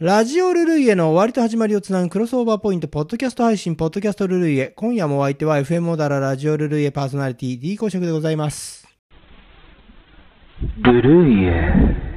ラジオルルイエの終わりと始まりをつなぐクロスオーバーポイント、ポッドキャスト配信、ポッドキャストルルイエ。今夜もお相手は FM モダララジオルルイエパーソナリティ D 公職でございます。ルルイエ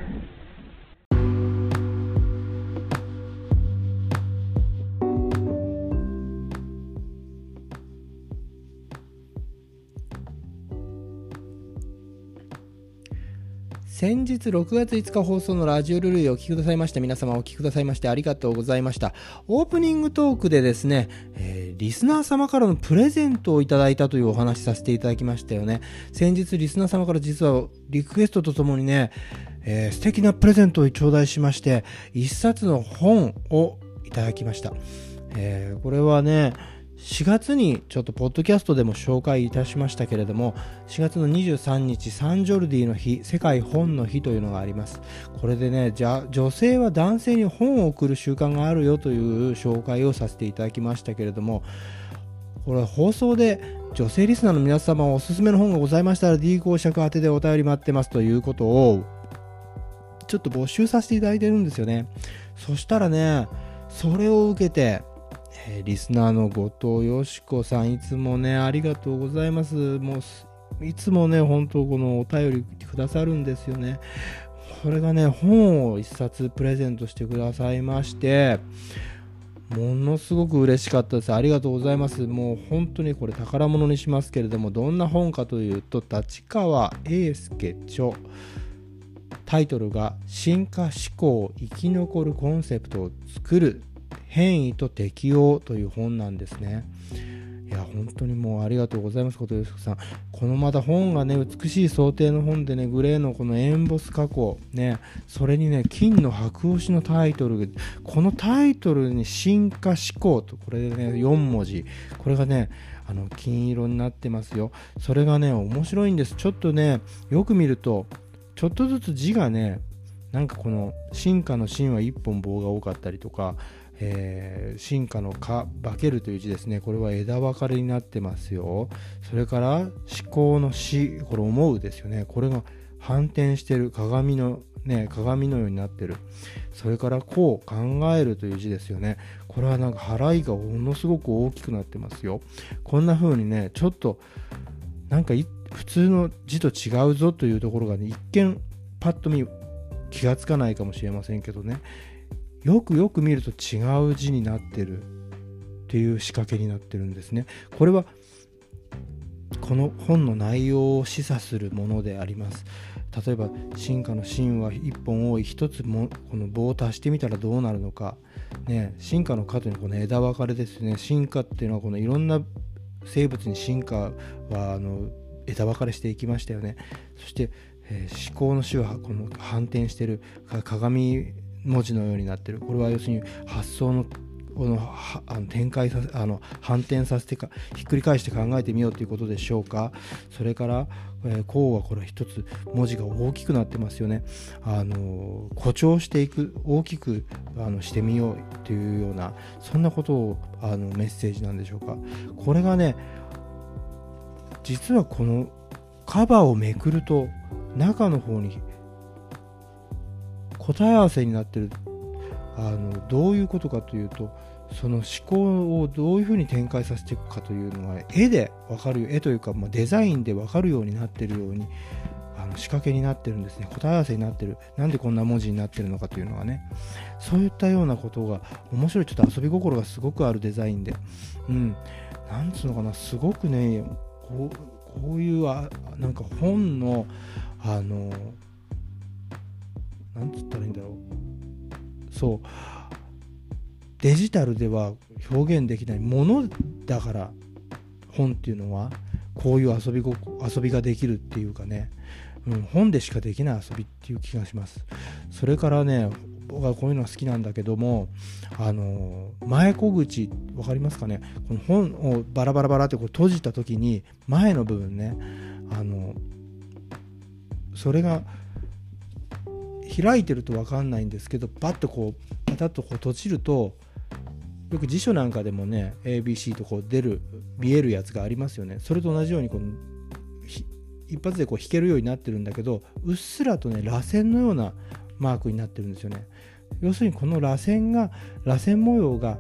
先日6月5日放送のラジオルルイをお聞きくださいました皆様お聞きくださいましてありがとうございました。オープニングトークでですね、えーリスナー様からのプレゼントをいただいたというお話させていただきましたよね。先日リスナー様から実はリクエストとともにね、えー素敵なプレゼントを頂戴しまして、一冊の本をいただきました。えーこれはね、4月にちょっとポッドキャストでも紹介いたしましたけれども4月の23日サンジョルディの日世界本の日というのがあります。これでねじゃ女性は男性に本を送る習慣があるよという紹介をさせていただきましたけれどもこれ放送で女性リスナーの皆様おすすめの本がございましたら D 公爵宛てでお便り待ってますということをちょっと募集させていただいてるんですよね。そしたらねそれを受けてえーリスナーの後藤よしこさんいつもねありがとうございます。もういつもね本当このお便りくださるんですよね。これがね本を一冊プレゼントしてくださいましてものすごく嬉しかったです。ありがとうございます。もう本当にこれ宝物にしますけれどもどんな本かというと立川英介著。タイトルが「進化思考生き残るコンセプトを作る変異と適応という本なんですね。いや、本当にもうありがとうございます、ことよしこさん。このまた本がね、美しい想定の本でね、グレーのこのエンボス加工、ね、それにね、金の白押しのタイトル、このタイトルに進化思考と、これでね、4文字、これがね、あの金色になってますよ。それがね、面白いんです。ちょっとね、よく見ると、ちょっとずつ字がね、なんかこの進化の進は1本棒が多かったりとか、えー進化のか化けるという字ですね。これは枝分かれになってますよ。それから思考の死。これ思うですよね。これが反転してる。鏡のね鏡のようになってる。それからこう考えるという字ですよね。これはなんか払いがものすごく大きくなってますよ。こんな風にねちょっとなんか普通の字と違うぞというところがね一見パッと見気がつかないかもしれませんけどね。よくよく見ると違う字になってる。っていう仕掛けになってるんですね。これはこの本の内容を示唆するものであります。例えば進化の進は1本多い。1つもこの棒を足してみたらどうなるのか、ね、進化の過というのはこの枝分かれですね。進化っていうのはこのいろんな生物に進化はあの枝分かれしていきましたよね。そして、えー思考の種はこの反転してる。鏡文字のようになってる。これは要するに発想のこのあの展開させあの反転させてかひっくり返して考えてみようということでしょうか。それから、えー、こうはこれ一つ文字が大きくなってますよね。あの誇張していく大きくあのしてみようというようなそんなことをあのメッセージなんでしょうか。これがね実はこのカバーをめくると中の方に答え合わせになってるあのどういうことかというとその思考をどういうふうに展開させていくかというのが絵で分かる絵というか、まあ、デザインで分かるようになってるようにあの仕掛けになってるんですね。答え合わせになってる。なんでこんな文字になってるのかというのがね。そういったようなことが面白いちょっと遊び心がすごくあるデザインで。うん。なんつうのかな。すごくねこうこういうあなんか本のあのなんつったらいいんだろう。そう。デジタルでは表現できないものだから本っていうのはこういう遊びご遊びができるっていうかね、うん、本でしかできない遊びっていう気がします。それからね僕はこういうのが好きなんだけどもあの前小口分かりますかね？この本をバラバラバラってこう閉じた時に前の部分ねあのそれが開いてると分かんないんですけどパッとこうパタッとこう閉じるとよく辞書なんかでもね ABC とこう出る見えるやつがありますよね。それと同じようにこの一発でこう弾けるようになってるんだけどうっすらとね螺旋のようなマークになってるんですよね。要するにこの螺旋が螺旋模様が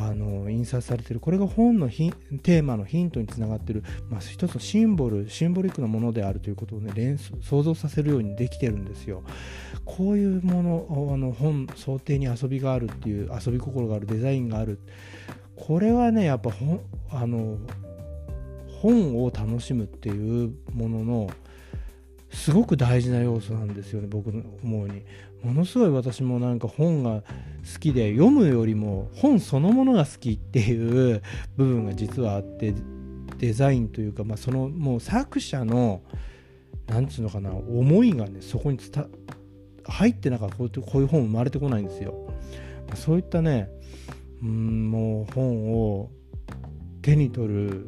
あの印刷されてる。これが本のテーマのヒントにつながってる、まあ、一つのシンボルシンボリックなものであるということをね連想像させるようにできてるんですよ。こういうものあの本想定に遊びがあるっていう遊び心があるデザインがある。これはねやっぱ本あの本を楽しむっていうもののすごく大事な要素なんですよね僕の思うに。ものすごい私もなんか本が好きで読むよりも本そのものが好きっていう部分が実はあってデザインというか、まあ、そのもう作者のなんつうのかな思いがねそこに伝入ってなんかこうこういう本生まれてこないんですよ。まあ、そういったねうんもう本を手に取る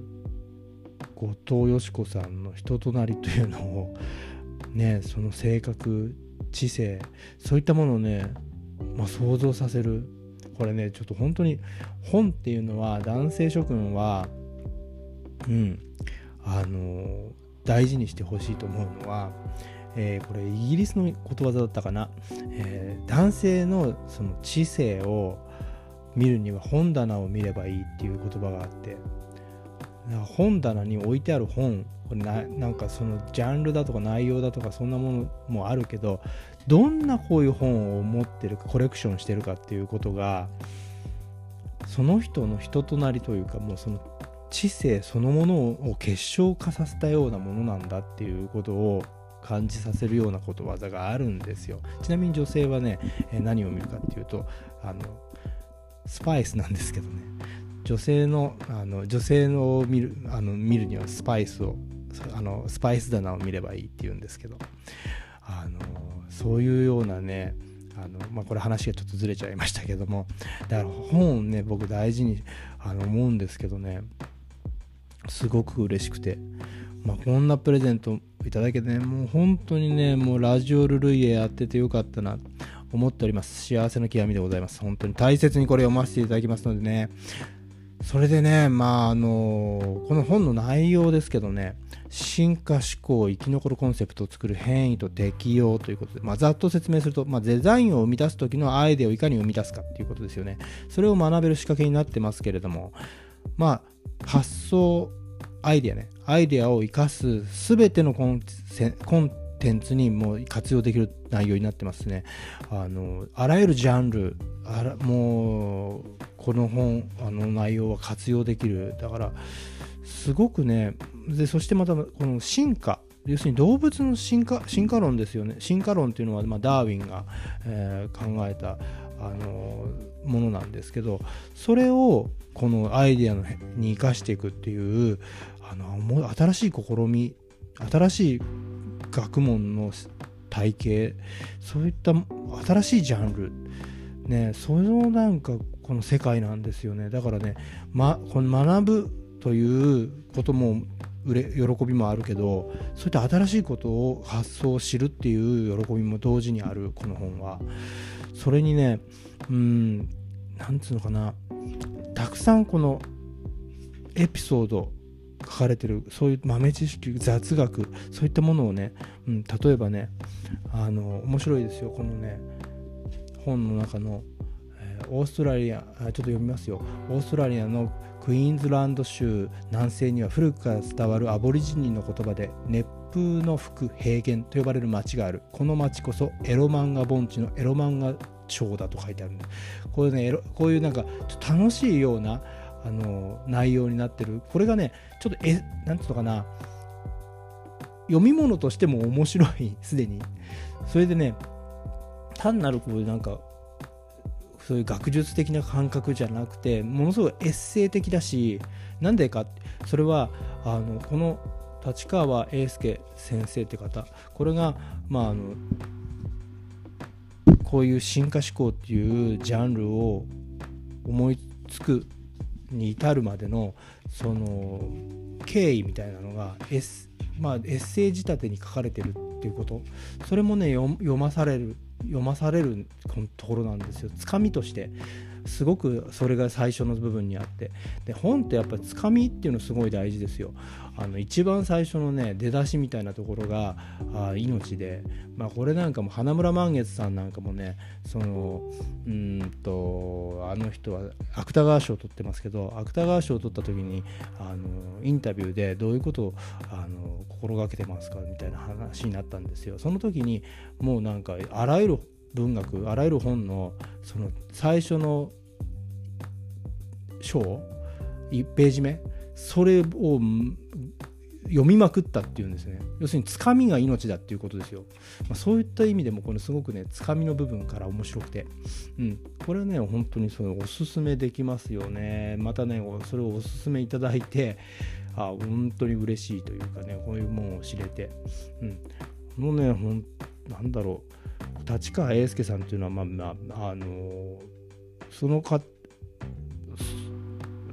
後藤よし子さんの人となりというのをねその性格知性そういったものをね、まあ、想像させる。これねちょっと本当に本っていうのは男性諸君はうんあの大事にしてほしいと思うのは、えー、これイギリスのことわざだったかな、えー、男性のその知性を見るには本棚を見ればいいっていう言葉があって。本棚に置いてある本これななんかそのジャンルだとか内容だとかそんなものもあるけどどんなこういう本を持ってるかコレクションしてるかっていうことがその人の人となりというかもうその知性そのものを結晶化させたようなものなんだっていうことを感じさせるようなことわざがあるんですよ。ちなみに女性はね、何を見るかっていうとあのスパイスなんですけどね。女性のあの女性のを見るあの見るにはスパイスをあのスパイス棚を見ればいいっていうんですけどあのそういうようなねあの、まあ、これ話がちょっとずれちゃいましたけどもだから本をね僕大事にあの思うんですけどねすごく嬉しくて、まあ、こんなプレゼントいただけてねもう本当にねもうラジオルルイエやっててよかったな思っております。幸せの極みでございます。本当に大切にこれ読ませていただきますのでねそれでねまああのこの本の内容ですけどね進化思考生き残るコンセプトを作る変異と適用ということで、まあ、ざっと説明すると、まあ、デザインを生み出す時のアイデアをいかに生み出すかっていうことですよね。それを学べる仕掛けになってますけれどもまあ発想アイデアねアイデアを生かす全てのコンテンツにも活用できる内容になってますね。あのあらゆるジャンルあらもうこの本あの内容は活用できる。だからすごくねでそしてまたこの進化要するに動物の進化進化論ですよね。進化論っていうのは、まあ、ダーウィンが、えー、考えた、あの、ものなんですけどそれをこのアイデアのに生かしていくっていうあの新しい試み新しい学問の体系そういった新しいジャンルねそのなんかこの世界なんですよね。だからね、ま、この学ぶということも喜びもあるけどそういった新しいことを発想を知るっていう喜びも同時にあるこの本は。それにねうんなんつうのかな。たくさんこのエピソード書かれてるそういう豆知識雑学そういったものをね、うん、例えばねあの面白いですよ。このね本の中の、えー、オーストラリアちょっと読みますよ。オーストラリアのクイーンズランド州南西には古くから伝わるアボリジニの言葉で熱風の吹く平原と呼ばれる町がある。この町こそエロ漫画盆地のエロ漫画町だと書いてあるんでこういうねこういうなんか楽しいようなあの内容になってる。これがねちょっとえなんていうのかな。読み物としても面白い すでに。それでね単なるこうなんかそういう学術的な感覚じゃなくてものすごいエッセイ的だしなんでかそれはあのこの立川英介先生って方。これがまああのこういう進化思考っていうジャンルを思いつくに至るまでのその経緯みたいなのがエッ,、まあ、エッセイ仕立てに書かれてるっていうこと。それもね読まされる読まされるところなんですよ。つかみとして。すごくそれが最初の部分にあって。で本ってやっぱりつかみっていうのすごい大事ですよ。あの一番最初のね出だしみたいなところがあ命で、まあ、これなんかも花村満月さんなんかもねそのうんとあの人は芥川賞を取ってますけど芥川賞を取った時にあのインタビューでどういうことをあの心がけてますかみたいな話になったんですよ。その時にもうなんかあらゆる文学あらゆる本のその最初の章1ページ目それを読みまくったっていうんですね。要するにつかみが命だっていうことですよ、まあ、そういった意味でもこれすごくねつかみの部分から面白くて、うん、これはね本当にそのおすすめできますよね。またねそれをおすすめいただいてあ本当に嬉しいというかねこういうもんを知れて、うん、このねほんなんだろう。立川英介さんっていうのはまあまああのー、そのか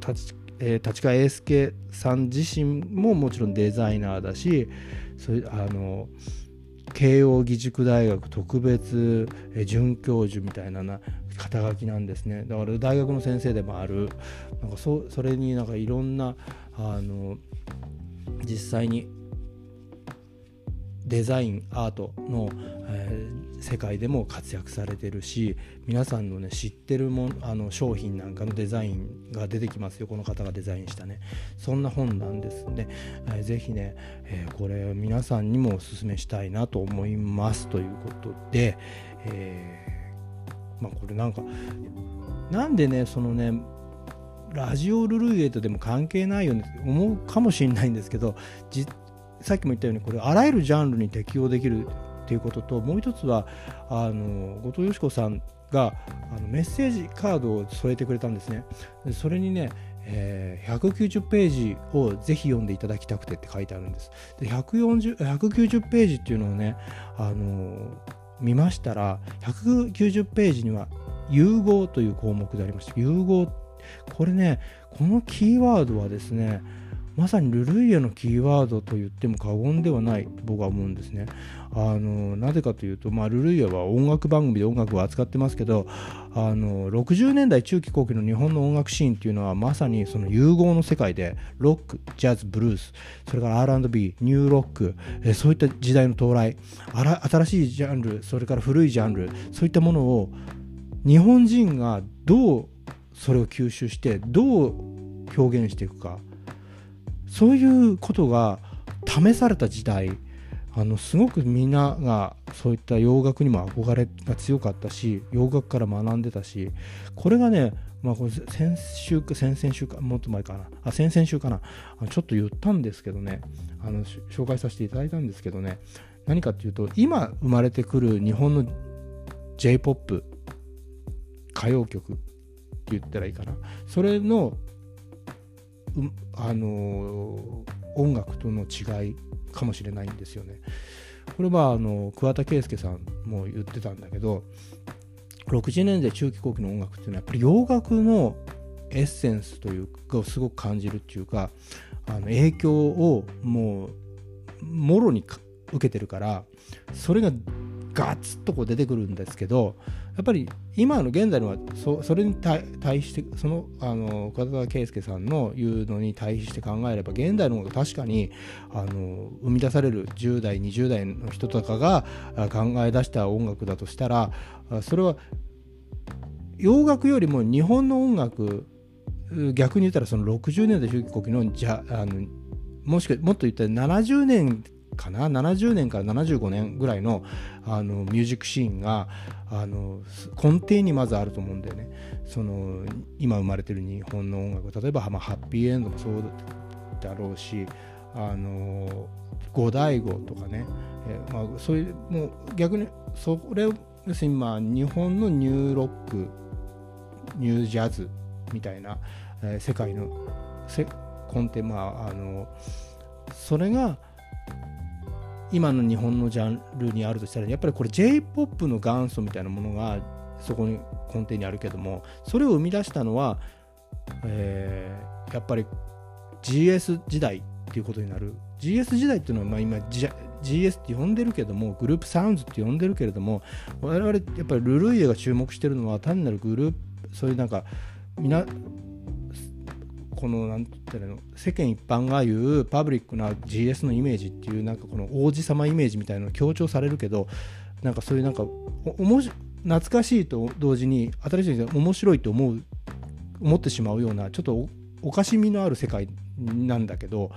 立えー、立川英介さん自身ももちろんデザイナーだしそれあの慶應義塾大学特別准教授みたいなな肩書きなんですね。だから大学の先生でもある。なんかそそれになんかいろんなあの実際にデザインアートの、えー、世界でも活躍されてるし皆さんのね知ってるもあの商品なんかのデザインが出てきますよ。この方がデザインしたね。そんな本なんですね、えー、ぜひね、えー、これ皆さんにもおすすめしたいなと思いますということで、えー、まあこれなんかなんでねそのねラジオルルイエとでも関係ないよねって思うかもしれないんですけどさっきも言ったようにこれあらゆるジャンルに適用できるっていうことともう一つはあの後藤よし子さんがあのメッセージカードを添えてくれたんですね。それにねえー、190ページをぜひ読んでいただきたくてって書いてあるんです。で140 190ページっていうのをね、あの、見ましたら190ページには融合という項目でありました。融合これねこのキーワードはですねまさにルルイエのキーワードと言っても過言ではない僕は思うんですね。あのなぜかというと、まあ、ルルイエは音楽番組で音楽を扱ってますけどあの60年代中期後期の日本の音楽シーンっていうのはまさにその融合の世界でロックジャズブルースそれから R&B ニューロックえそういった時代の到来新しいジャンルそれから古いジャンルそういったものを日本人がどうそれを吸収してどう表現していくかそういうことが試された時代あのすごくみんながそういった洋楽にも憧れが強かったし洋楽から学んでたしこれがね、まあ、これ先週か先々週かもっと前かな。あ先々週かな。ちょっと言ったんですけどね。あの紹介させていただいたんですけどね。何かっていうと今生まれてくる日本の J−POP 歌謡曲って言ったらいいかな。それのあの音楽との違いかもしれないんですよね。これはあの桑田佳祐さんも言ってたんだけど60年代中期後期の音楽っていうのはやっぱり洋楽のエッセンスというかをすごく感じるっていうかあの影響をもうもろに受けてるからそれがガツッとこう出てくるんですけどやっぱり今の現在のはそそれに対してそのあの桑田佳祐さんの言うのに対して考えれば現代の方が確かにあの生み出される10代20代の人とかが考え出した音楽だとしたらそれは洋楽よりも日本の音楽逆に言ったらその60年代中期後期のじゃあのもしくはもっと言ったら70年かな？70年から75年ぐらいのあのミュージックシーンがあの根底にまずあると思うんだよね。その今生まれてる日本の音楽例えば、まあ、はっぴいえんどもそうだろうしあの五大悟とかね、えまあ、そういうもう逆にそれを要するにま日本のニューロックニュージャズみたいな、えー、世界のせ根底まああのそれが今の日本のジャンルにあるとしたらやっぱりこれ J-POP の元祖みたいなものがそこに根底にあるけどもそれを生み出したのは、えー、やっぱり GS 時代っていうことになる。GS 時代っていうのはまあ今 GS って呼んでるけどもグループサウンズって呼んでるけれども我々やっぱりルルイエが注目してるのは単なるグループそういうなんかみなこのなんていうの世間一般が言うパブリックな GS のイメージっていうなんかこの王子様イメージみたいなの強調されるけどなんかそういうなんかおもし懐かしいと同時に新しい面白いと思う思ってしまうようなちょっとおかしみのある世界なんだけど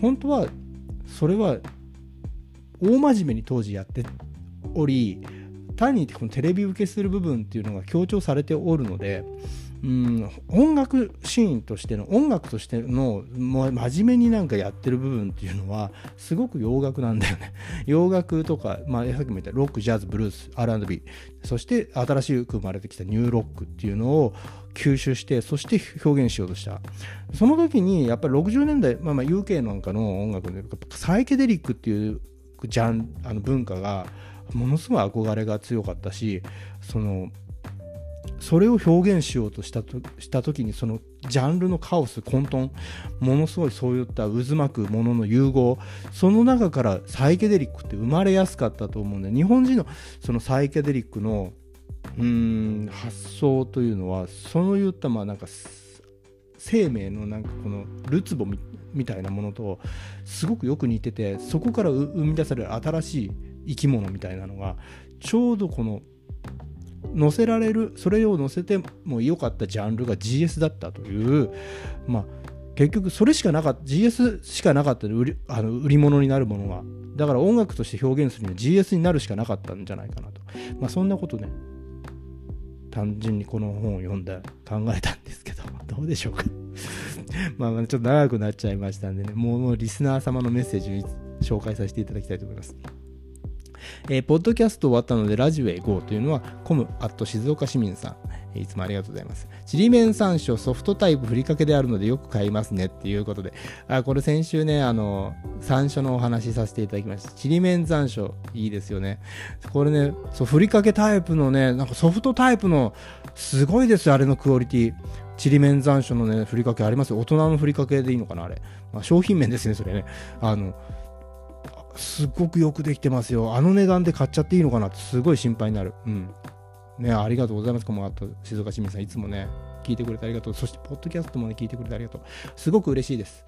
本当はそれは大真面目に当時やっており単にこのテレビ受けする部分っていうのが強調されておるのでうん音楽シーンとしての音楽としての真面目になんかやってる部分っていうのはすごく洋楽なんだよね。洋楽とか、まあ、さっきも言ったロックジャズブルース R&B そして新しく生まれてきたニューロックっていうのを吸収してそして表現しようとした。その時にやっぱり60年代、まあ、まあ UK なんかの音楽でサイケデリックっていうジャンあの文化がものすごい憧れが強かったしそのそれを表現しようとしたとした時にそのジャンルのカオス混沌ものすごいそういった渦巻くものの融合その中からサイケデリックって生まれやすかったと思うんで日本人のそのサイケデリックのうん発想というのはそういったまあなんか生命のなんかこのるつぼみたいなものとすごくよく似ててそこから生み出される新しい生き物みたいなのがちょうどこの載せられるそれを載せてもよかったジャンルが GS だったというまあ結局それしかなかった GS しかなかった売りあの売り物になるものが。だから音楽として表現するには GS になるしかなかったんじゃないかなと。まあそんなことね単純にこの本を読んで考えたんですけど どうでしょうか。まあちょっと長くなっちゃいましたんでねもうリスナー様のメッセージ紹介させていただきたいと思います。えー、ポッドキャスト終わったのでラジオへ GO というのはコムアット静岡市民さん、いつもありがとうございます。ちりめん山椒ソフトタイプふりかけであるのでよく買いますねっていうことで、あこれ先週ね、あの、山椒のお話しさせていただきました。ちりめん山椒、いいですよね。これね、そう、ふりかけタイプのね、なんかソフトタイプの、すごいですよ、あれのクオリティ。ちりめん山椒のね、ふりかけありますよ。大人のふりかけでいいのかな、あれ。まあ、商品名ですね、それね。あの、すっごくよくできてますよ。あの値段で買っちゃっていいのかな？ってすごい心配になる。うん。ね、ありがとうございます。この後、静岡市民さん、いつもね、聞いてくれてありがとう。そして、ポッドキャストもね、聞いてくれてありがとう。すごく嬉しいです。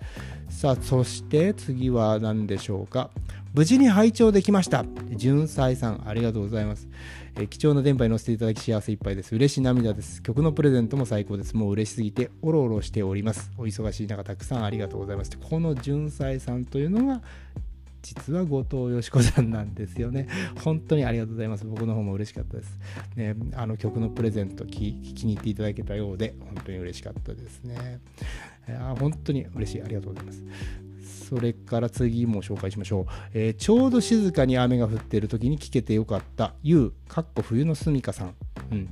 さあ、そして次は何でしょうか？無事に拝聴できました。純才さん、ありがとうございます。え貴重な電波に乗せていただき幸せいっぱいです。嬉しい涙です。曲のプレゼントも最高です。もう嬉しすぎて、おろおろしております。お忙しい中、たくさんありがとうございます。この純才さんというのが、実は後藤よし子さんなんですよね。本当にありがとうございます。僕の方も嬉しかったです。ね、あの曲のプレゼント気気に入っていただけたようで、本当に嬉しかったですね。あ本当に嬉しい。ありがとうございます。それから次も紹介しましょう。えー、ちょうど静かに雨が降っている時に聞けてよかった、ゆう、かっこ冬のすみかさん。うん。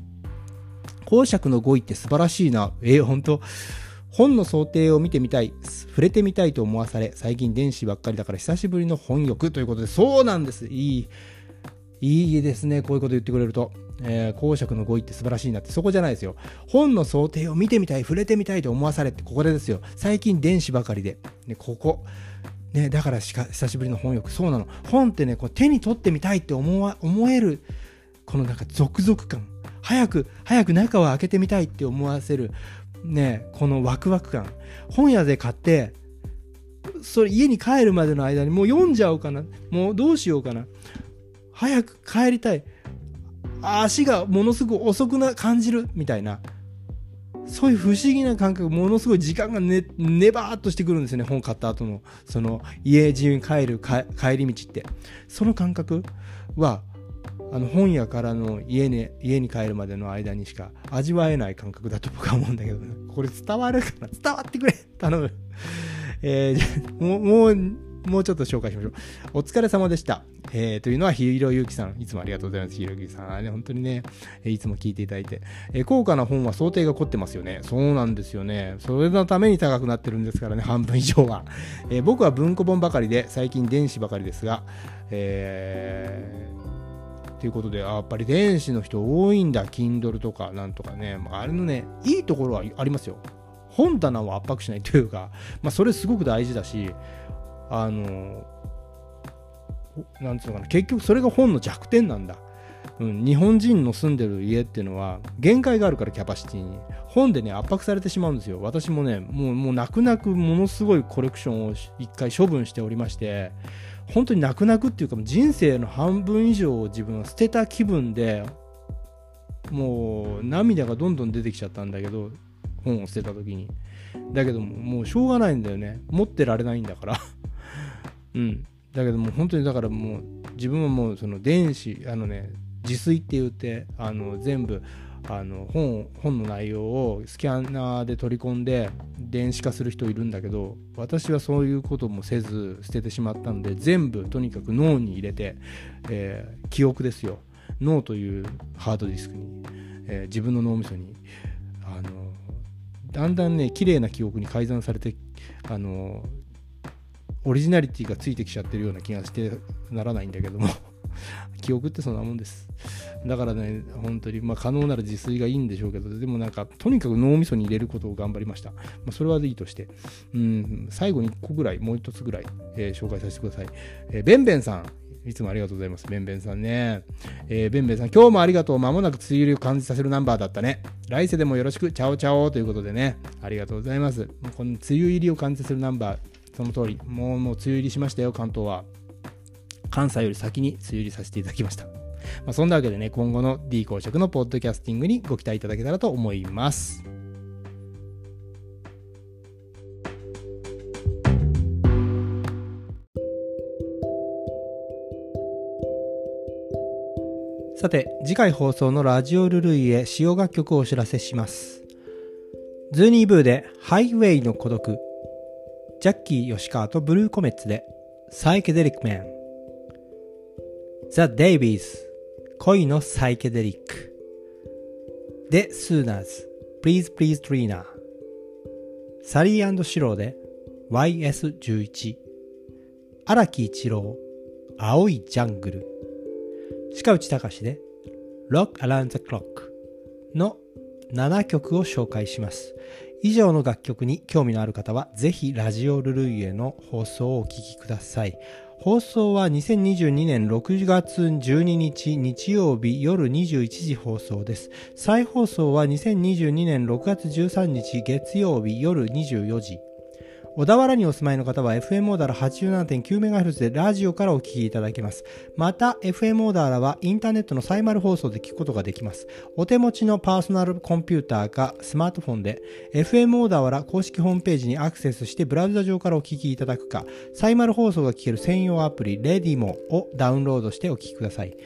公爵の語彙って素晴らしいな。えー、本当？本の想定を見てみたい、触れてみたいと思わされ、最近電子ばっかりだから久しぶりの本欲ということで、そうなんです。いい、いいですね。こういうこと言ってくれると。えー、公爵の語彙って素晴らしいなって、そこじゃないですよ。本の想定を見てみたい、触れてみたいと思わされって、ここでですよ。最近電子ばかりで。ね、ここ。ね、だからしか久しぶりの本欲。そうなの。本ってね、こう手に取ってみたいって思わ思える、このなんか続々感。早く、早く中を開けてみたいって思わせる。ね、このワクワク感。本屋で買って、それ家に帰るまでの間にもう読んじゃおうかな。もうどうしようかな。早く帰りたい。足がものすごく遅くな感じるみたいな。そういう不思議な感覚、ものすごい時間がね、ねばーっとしてくるんですよね、本買った後の、その、家中に帰る帰り道って。その感覚は、あの本屋からの家に家に帰るまでの間にしか味わえない感覚だと僕は思うんだけど、ね、これ伝わるかな？伝わってくれ頼む。えー、もう、もう、もうちょっと紹介しましょう。お疲れ様でした。えー、というのは、ひろゆきさん。いつもありがとうございます。ひろゆきさん。ね、本当にね、いつも聞いていただいて。えー、高価な本は想定が凝ってますよね。そうなんですよね。それのために高くなってるんですからね、半分以上は。えー、僕は文庫本ばかりで、最近電子ばかりですが、えー、ということで、やっぱり電子の人多いんだ、Kindle とかなんとかね。あれのね、いいところはありますよ。本棚を圧迫しないというか、まあ、それすごく大事だし、あの、なんつうのかな、結局それが本の弱点なんだ。うん、日本人の住んでる家っていうのは限界があるからキャパシティに本でね圧迫されてしまうんですよ私もねもうもう泣く泣くものすごいコレクションを一回処分しておりまして本当に泣く泣くっていうか人生の半分以上を自分は捨てた気分でもう涙がどんどん出てきちゃったんだけど本を捨てた時に。だけどももうしょうがないんだよね。持ってられないんだから。うん。だけどもう本当にだからもう自分はもうその電子あのね自炊って言ってあの全部あの本本の内容をスキャナーで取り込んで電子化する人いるんだけど私はそういうこともせず捨ててしまったので全部とにかく脳に入れて、えー、記憶ですよ。脳というハードディスクに、えー、自分の脳みそにあのだんだんね綺麗な記憶に改ざんされてあのオリジナリティがついてきちゃってるような気がしてならないんだけども。記憶ってそんなもんです。だからね、本当に、まあ、可能なら自炊がいいんでしょうけど、でもなんか、とにかく脳みそに入れることを頑張りました。まあ、それはいいとして、うん、最後に1個ぐらい、もう1つぐらい、えー、紹介させてください。えー、ベンベンさん。いつもありがとうございます。ベンベンさんね。えー、ベンベンさん、今日もありがとう。まもなく梅雨入りを感じさせるナンバーだったね。来世でもよろしく、チャオチャオということでね。ありがとうございます。この梅雨入りを感じさせるナンバー、その通り。もう、もう梅雨入りしましたよ、関東は。関西より先に梅雨入りさせていただきました。まあ、そんなわけでね、今後の D 公職のポッドキャスティングにご期待いただけたらと思います。さて、次回放送のラジオルルイへ使用楽曲をお知らせします。ズーニーブーでハイウェイの孤独、ジャッキー吉川とブルーコメッツでサイケデリックメン、ザ・デイビーズ恋のサイケデリック。で、スーナーズ Please Please Trina. サリーシローで YS11 荒木一郎。青いジャングル。鹿内隆で Rock Around the Clock の7曲を紹介します。以上の楽曲に興味のある方は、ぜひラジオルルイエの放送をお聴きください。放送は2022年6月12日日曜日夜21時放送です。再放送は2022年6月13日月曜日夜24時。小田原にお住まいの方は FM オーダーラ 87.9MHz でラジオからお聞きいただけます。また、FM オーダーラはインターネットのサイマル放送で聞くことができます。お手持ちのパーソナルコンピューターかスマートフォンで FM オーダーラ公式ホームページにアクセスしてブラウザ上からお聞きいただくか、サイマル放送が聞ける専用アプリ Redimo をダウンロードしてお聞きください。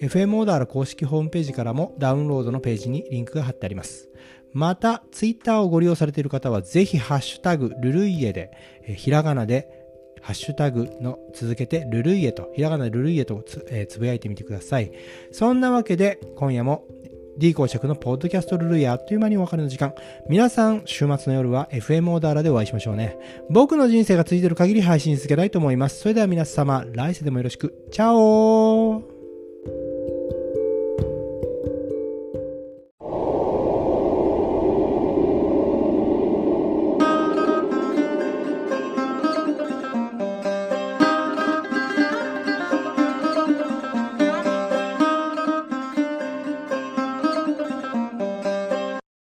FM オーダーラ公式ホームページからもダウンロードのページにリンクが貼ってあります。また、ツイッターをご利用されている方は、ぜひ、ハッシュタグ、ルルイエで、えひらがなで、ハッシュタグの続けて、ルルイエと、ひらがなルルイエとつ,、えー、つぶやいてみてください。そんなわけで、今夜も D 公爵のポッドキャストルルイエあっという間にお別れの時間。皆さん、週末の夜は FM オーダーラでお会いしましょうね。僕の人生が続いている限り配信続けたいと思います。それでは皆様、来世でもよろしく。チャオー